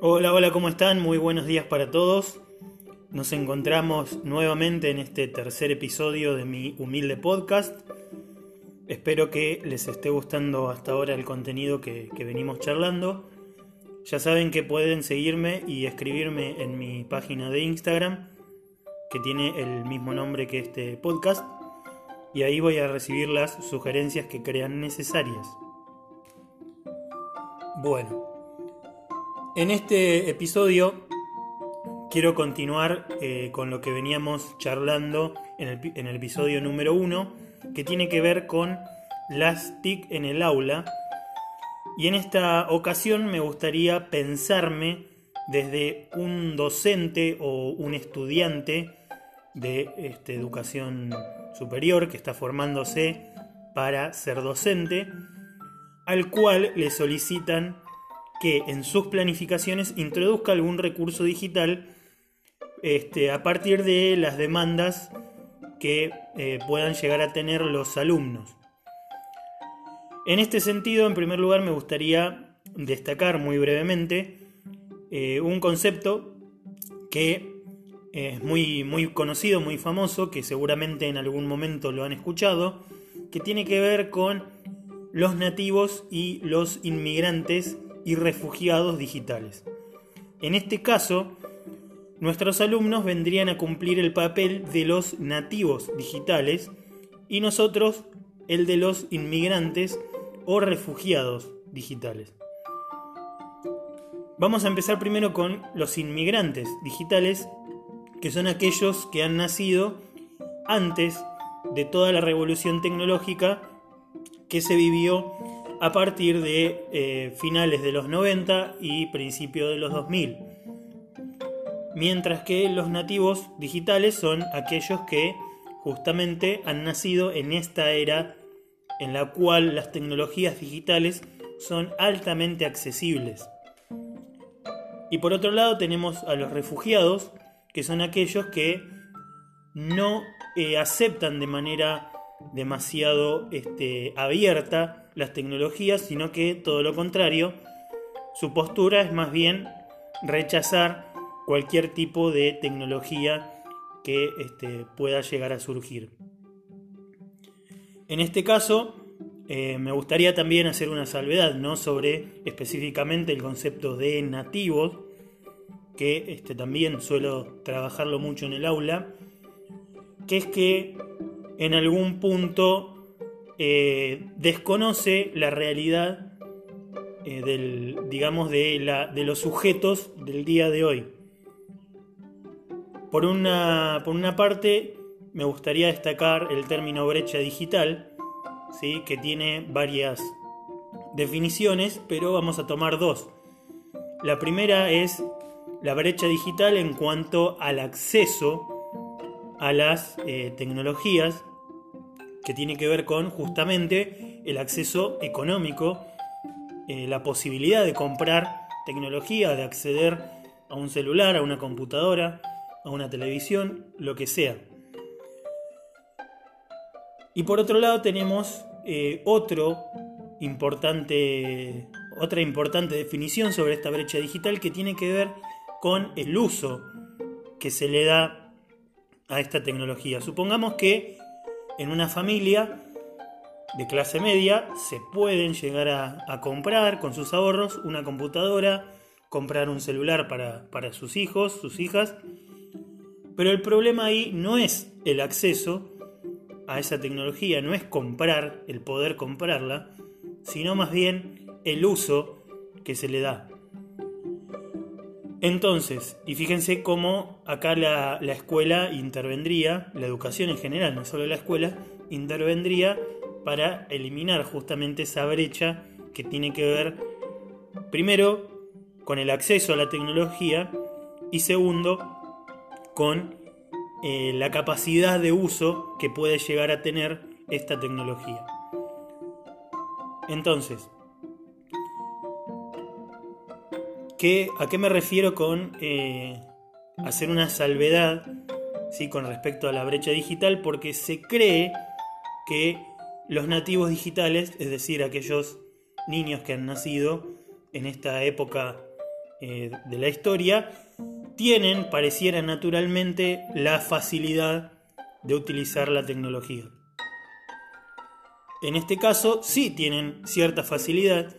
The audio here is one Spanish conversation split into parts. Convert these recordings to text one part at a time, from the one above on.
Hola, hola, ¿cómo están? Muy buenos días para todos. Nos encontramos nuevamente en este tercer episodio de mi humilde podcast. Espero que les esté gustando hasta ahora el contenido que, que venimos charlando. Ya saben que pueden seguirme y escribirme en mi página de Instagram, que tiene el mismo nombre que este podcast, y ahí voy a recibir las sugerencias que crean necesarias. Bueno, en este episodio quiero continuar eh, con lo que veníamos charlando en el, episodio número uno, que tiene que ver con las TIC en el aula. Y en esta ocasión me gustaría pensarme desde un docente o un estudiante de este, educación superior que está formándose para ser docente, al cual le solicitan que en sus planificaciones introduzca algún recurso digital este, a partir de las demandas que eh, puedan llegar a tener los alumnos. En este sentido, en primer lugar, me gustaría destacar muy brevemente eh, un concepto que es muy, muy conocido, muy famoso, que seguramente en algún momento lo han escuchado, que tiene que ver con los nativos y los inmigrantes y refugiados digitales. En este caso, nuestros alumnos vendrían a cumplir el papel de los nativos digitales y nosotros el de los inmigrantes o refugiados digitales. Vamos a empezar primero con los inmigrantes digitales, que son aquellos que han nacido antes de toda la revolución tecnológica que se vivió a partir de eh, finales de los 90 y principios de los 2000. Mientras que los nativos digitales son aquellos que justamente han nacido en esta era en la cual las tecnologías digitales son altamente accesibles. Y por otro lado tenemos a los refugiados, que son aquellos que no eh, aceptan de manera demasiado este, abierta las tecnologías, sino que todo lo contrario, su postura es más bien rechazar cualquier tipo de tecnología que este, pueda llegar a surgir. En este caso, eh, me gustaría también hacer una salvedad ¿no? sobre específicamente el concepto de nativos, que este, también suelo trabajarlo mucho en el aula, que es que en algún punto eh, desconoce la realidad eh, digamos, de, los sujetos del día de hoy. Por una, por una parte, me gustaría destacar el término brecha digital, ¿sí? que tiene varias definiciones, pero vamos a tomar dos. La primera es la brecha digital en cuanto al acceso a las eh, tecnologías que tiene que ver con justamente el acceso económico, eh, la posibilidad de comprar tecnología, de acceder a un celular, a una computadora, a una televisión, lo que sea. Y por otro lado tenemos eh, otro importante, otra importante definición sobre esta brecha digital que tiene que ver con el uso que se le da a esta tecnología. Supongamos que en una familia de clase media se pueden llegar a, comprar con sus ahorros una computadora, comprar un celular para, para sus hijos, sus hijas, pero el problema ahí no es el acceso a esa tecnología, no es comprar, el poder comprarla, sino más bien el uso que se le da. Entonces, y fíjense cómo acá la, escuela intervendría, la educación en general, no solo la escuela, intervendría para eliminar justamente esa brecha que tiene que ver, primero, con el acceso a la tecnología y segundo, con eh, la capacidad de uso que puede llegar a tener esta tecnología. Entonces, ¿A qué me refiero con eh, hacer una salvedad ¿sí? con respecto a la brecha digital? Porque se cree que los nativos digitales, es decir, aquellos niños que han nacido en esta época eh, de la historia, tienen, pareciera naturalmente, la facilidad de utilizar la tecnología. En este caso, sí tienen cierta facilidad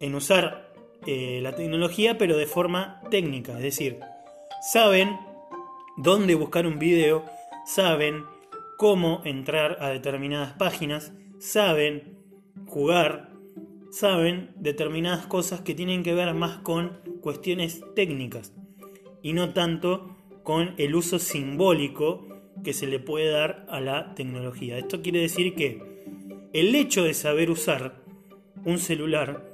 en usar eh, la tecnología, pero de forma técnica, es decir, saben dónde buscar un video, saben cómo entrar a determinadas páginas, saben jugar, saben determinadas cosas que tienen que ver más con cuestiones técnicas y no tanto con el uso simbólico que se le puede dar a la tecnología. Esto quiere decir que el hecho de saber usar un celular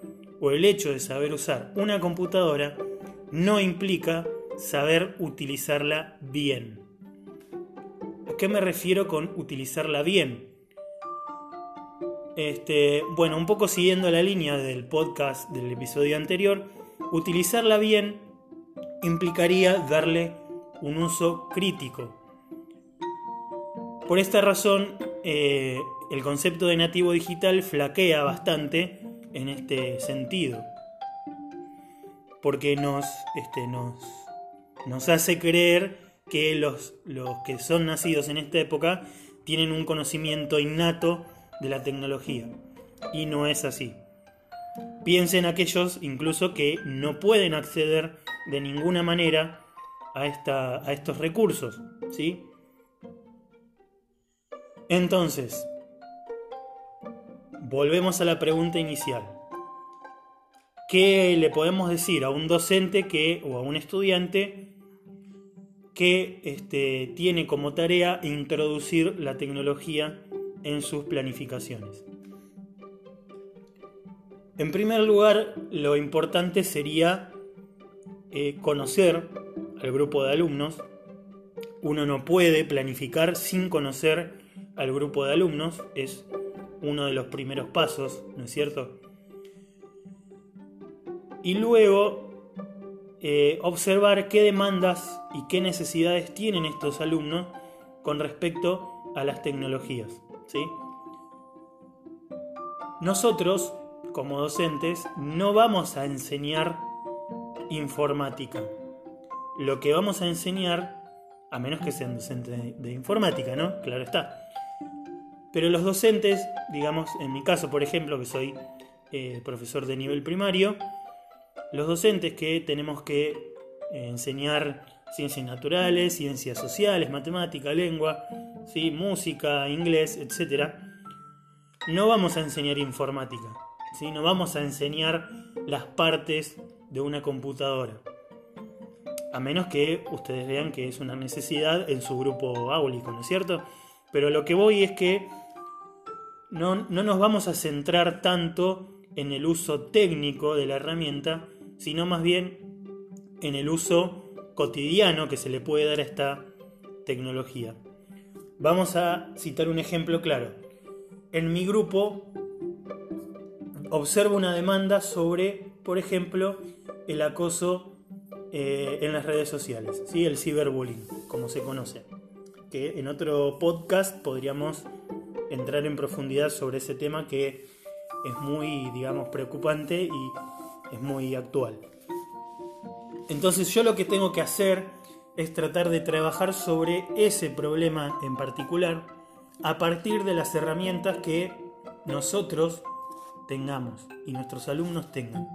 o el hecho de saber usar una computadora no implica saber utilizarla bien. ¿A qué me refiero con utilizarla bien? Este, bueno, un poco siguiendo la línea del podcast del episodio anterior, utilizarla bien implicaría darle un uso crítico. Por esta razón, eh, el concepto de nativo digital flaquea bastante en este sentido. Porque nos, este, nos, nos hace creer que los, los que son nacidos en esta época tienen un conocimiento innato de la tecnología. Y no es así. Piensen aquellos incluso que no pueden acceder de ninguna manera a, esta, a estos recursos. ¿sí? Entonces, volvemos a la pregunta inicial. ¿Qué le podemos decir a un docente que, o a un estudiante que este, tiene como tarea introducir la tecnología en sus planificaciones? En primer lugar, lo importante sería eh, conocer al grupo de alumnos. Uno no puede planificar sin conocer al grupo de alumnos, es uno de los primeros pasos, ¿no es cierto? Y luego eh, observar qué demandas y qué necesidades tienen estos alumnos con respecto a las tecnologías. ¿sí? Nosotros, como docentes, no vamos a enseñar informática. Lo que vamos a enseñar, a menos que sean docentes de informática, ¿no? Claro está. Pero los docentes, digamos, en mi caso, por ejemplo, que soy eh, profesor de nivel primario, los docentes que tenemos que eh, enseñar ciencias naturales, ciencias sociales, matemática, lengua, ¿sí? música, inglés, etc., no vamos a enseñar informática, ¿sí? no vamos a enseñar las partes de una computadora. A menos que ustedes vean que es una necesidad en su grupo áulico, ¿no es cierto? Pero lo que voy es que no, nos vamos a centrar tanto en el uso técnico de la herramienta, sino más bien en el uso cotidiano que se le puede dar a esta tecnología. Vamos a citar un ejemplo claro. En mi grupo observo una demanda sobre, por ejemplo, el acoso eh, en las redes sociales, ¿sí? el ciberbullying, como se conoce. Que en otro podcast podríamos entrar en profundidad sobre ese tema que es muy, digamos, preocupante y es muy actual. Entonces yo lo que tengo que hacer es tratar de trabajar sobre ese problema en particular a partir de las herramientas que nosotros tengamos y nuestros alumnos tengan.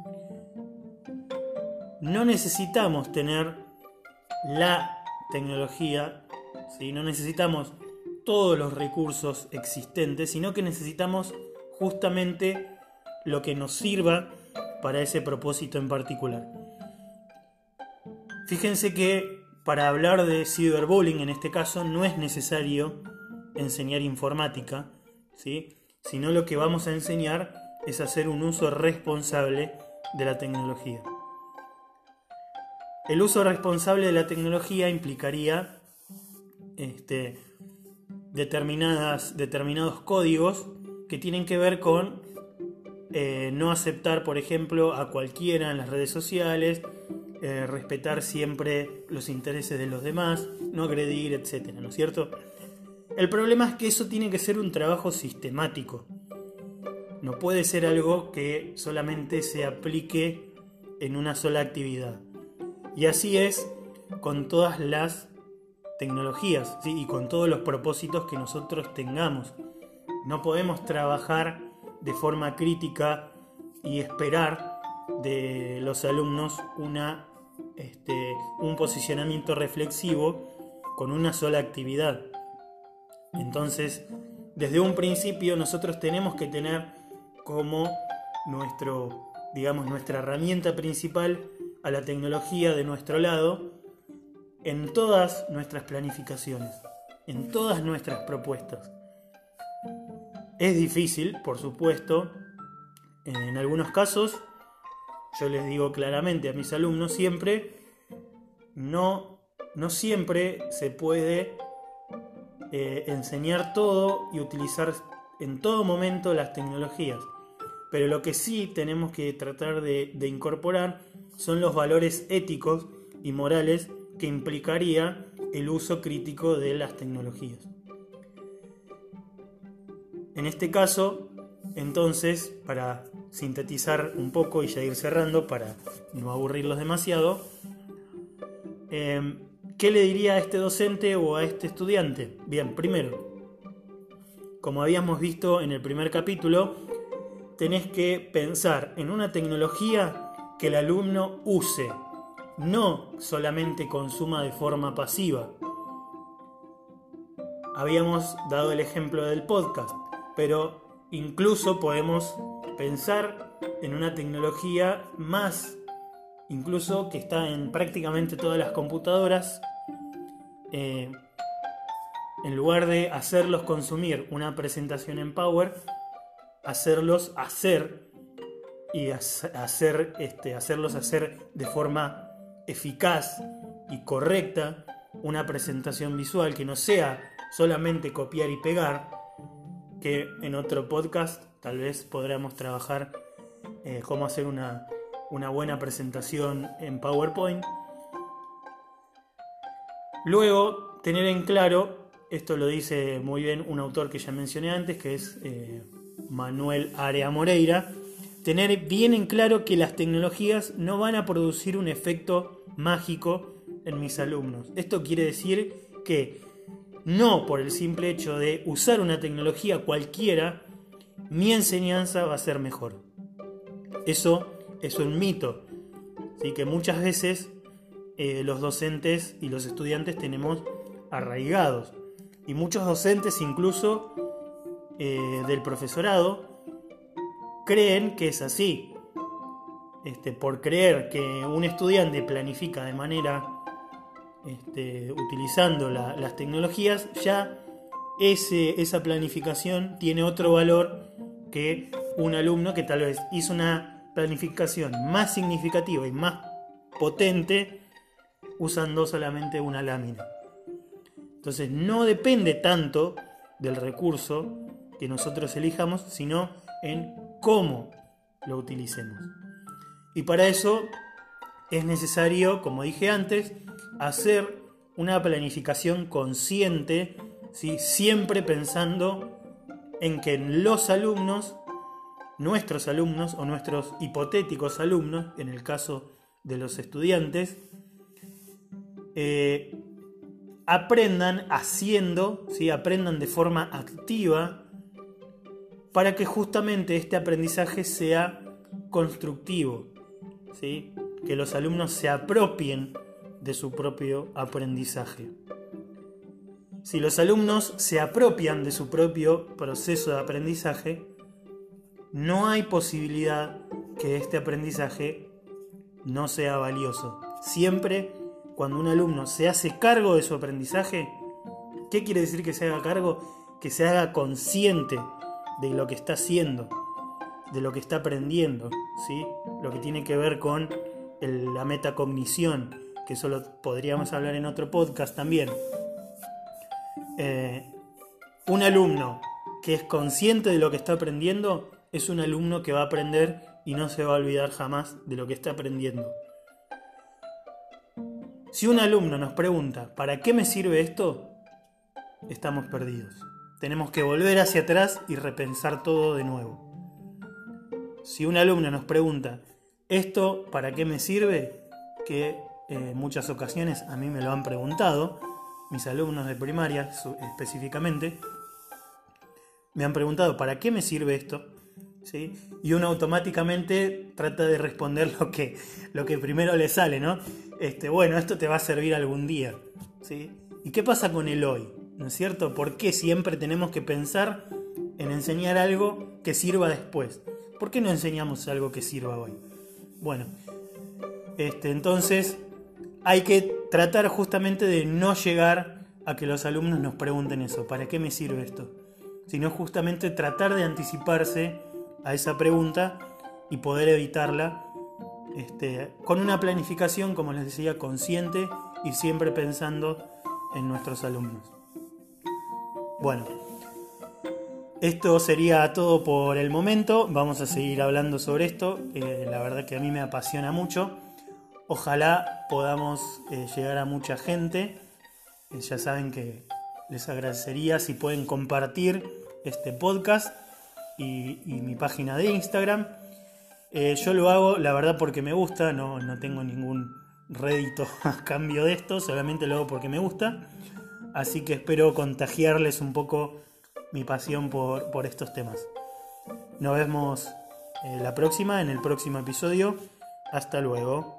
No necesitamos tener la tecnología, ¿sí? no necesitamos todos los recursos existentes, sino que necesitamos justamente lo que nos sirva para ese propósito en particular. Fíjense que para hablar de cyberbullying en este caso no es necesario enseñar informática, ¿sí? sino lo que vamos a enseñar es hacer un uso responsable de la tecnología. El uso responsable de la tecnología implicaría este, determinadas, determinados códigos que tienen que ver con eh, no aceptar, por ejemplo, a cualquiera en las redes sociales, eh, respetar siempre los intereses de los demás, no agredir, etc. ¿No es cierto? El problema es que eso tiene que ser un trabajo sistemático. No puede ser algo que solamente se aplique en una sola actividad. Y así es con todas las tecnologías y con todos los propósitos que nosotros tengamos. No podemos trabajar de forma crítica y esperar de los alumnos una, este, un posicionamiento reflexivo con una sola actividad. Entonces, desde un principio nosotros tenemos que tener como nuestro, digamos, nuestra herramienta principal a la tecnología de nuestro lado en todas nuestras planificaciones, en todas nuestras propuestas. Es difícil, por supuesto, en algunos casos, yo les digo claramente a mis alumnos siempre, no, no siempre se puede eh, enseñar todo y utilizar en todo momento las tecnologías. Pero lo que sí tenemos que tratar de, de incorporar son los valores éticos y morales que implicaría el uso crítico de las tecnologías. En este caso, entonces, para sintetizar un poco y ya ir cerrando, para no aburrirlos demasiado, eh, ¿qué le diría a este docente o a este estudiante? Bien, primero, como habíamos visto en el primer capítulo, tenés que pensar en una tecnología que el alumno use, no solamente consuma de forma pasiva. Habíamos dado el ejemplo del podcast, pero incluso podemos pensar en una tecnología más, incluso que está en prácticamente todas las computadoras, eh, en lugar de hacerlos consumir una presentación en Power, hacerlos hacer y hacer, este, hacerlos hacer de forma eficaz y correcta una presentación visual que no sea solamente copiar y pegar, que en otro podcast tal vez podremos trabajar eh, cómo hacer una, una buena presentación en PowerPoint. Luego, tener en claro esto lo dice muy bien un autor que ya mencioné antes, que es eh, Manuel Area Moreira. Tener bien en claro que las tecnologías no van a producir un efecto mágico en mis alumnos. Esto quiere decir que no por el simple hecho de usar una tecnología cualquiera, mi enseñanza va a ser mejor. Eso es un mito. Así que muchas veces eh, los docentes y los estudiantes tenemos arraigados y muchos docentes incluso eh, del profesorado creen que es así. Este, por creer que un estudiante planifica de manera este, utilizando las tecnologías, ya esa planificación tiene otro valor que un alumno que tal vez hizo una planificación más significativa y más potente usando solamente una lámina. Entonces no depende tanto del recurso que nosotros elijamos, sino en cómo lo utilicemos. Y para eso es necesario, como dije antes, hacer una planificación consciente, ¿sí? siempre pensando en que los alumnos, nuestros alumnos o nuestros hipotéticos alumnos, en el caso de los estudiantes, eh, aprendan haciendo, ¿sí? aprendan de forma activa, para que justamente este aprendizaje sea constructivo, que los alumnos se apropien de su propio aprendizaje. Si los alumnos se apropian de su propio proceso de aprendizaje, no hay posibilidad que este aprendizaje no sea valioso. Siempre cuando un alumno se hace cargo de su aprendizaje, ¿qué quiere decir que se haga cargo? Que se haga consciente de lo que está haciendo, de lo que está aprendiendo, ¿sí? Lo que tiene que ver con la metacognición, que eso lo podríamos hablar en otro podcast también. Eh, un alumno que es consciente de lo que está aprendiendo es un alumno que va a aprender y no se va a olvidar jamás de lo que está aprendiendo. Si un alumno nos pregunta, ¿para qué me sirve esto? Estamos perdidos. Tenemos que volver hacia atrás y repensar todo de nuevo. Si un alumno nos pregunta, ¿Esto para qué me sirve? Que en muchas ocasiones a mí me lo han preguntado, mis alumnos de primaria específicamente, me han preguntado, ¿para qué me sirve esto? ¿Sí? Y uno automáticamente trata de responder lo que, lo que primero le sale, ¿no? Este, bueno, esto te va a servir algún día. ¿sí? ¿Y qué pasa con el hoy? ¿No es cierto? ¿Por qué siempre tenemos que pensar en enseñar algo que sirva después? ¿Por qué no enseñamos algo que sirva hoy? Bueno, este, entonces hay que tratar justamente de no llegar a que los alumnos nos pregunten eso, ¿para qué me sirve esto? Sino justamente tratar de anticiparse a esa pregunta y poder evitarla este, con una planificación, como les decía, consciente y siempre pensando en nuestros alumnos. Bueno, esto sería todo por el momento. Vamos a seguir hablando sobre esto. la verdad que a mí me apasiona mucho. Ojalá podamos eh, llegar a mucha gente. Eh, ya saben que les agradecería si pueden compartir este podcast y, mi página de Instagram. Eh, yo lo hago, la verdad, porque me gusta. No, no tengo ningún rédito a cambio de esto. Solamente lo hago porque me gusta. Así que espero contagiarles un poco mi pasión por, por estos temas. Nos vemos la próxima, en el próximo episodio. Hasta luego.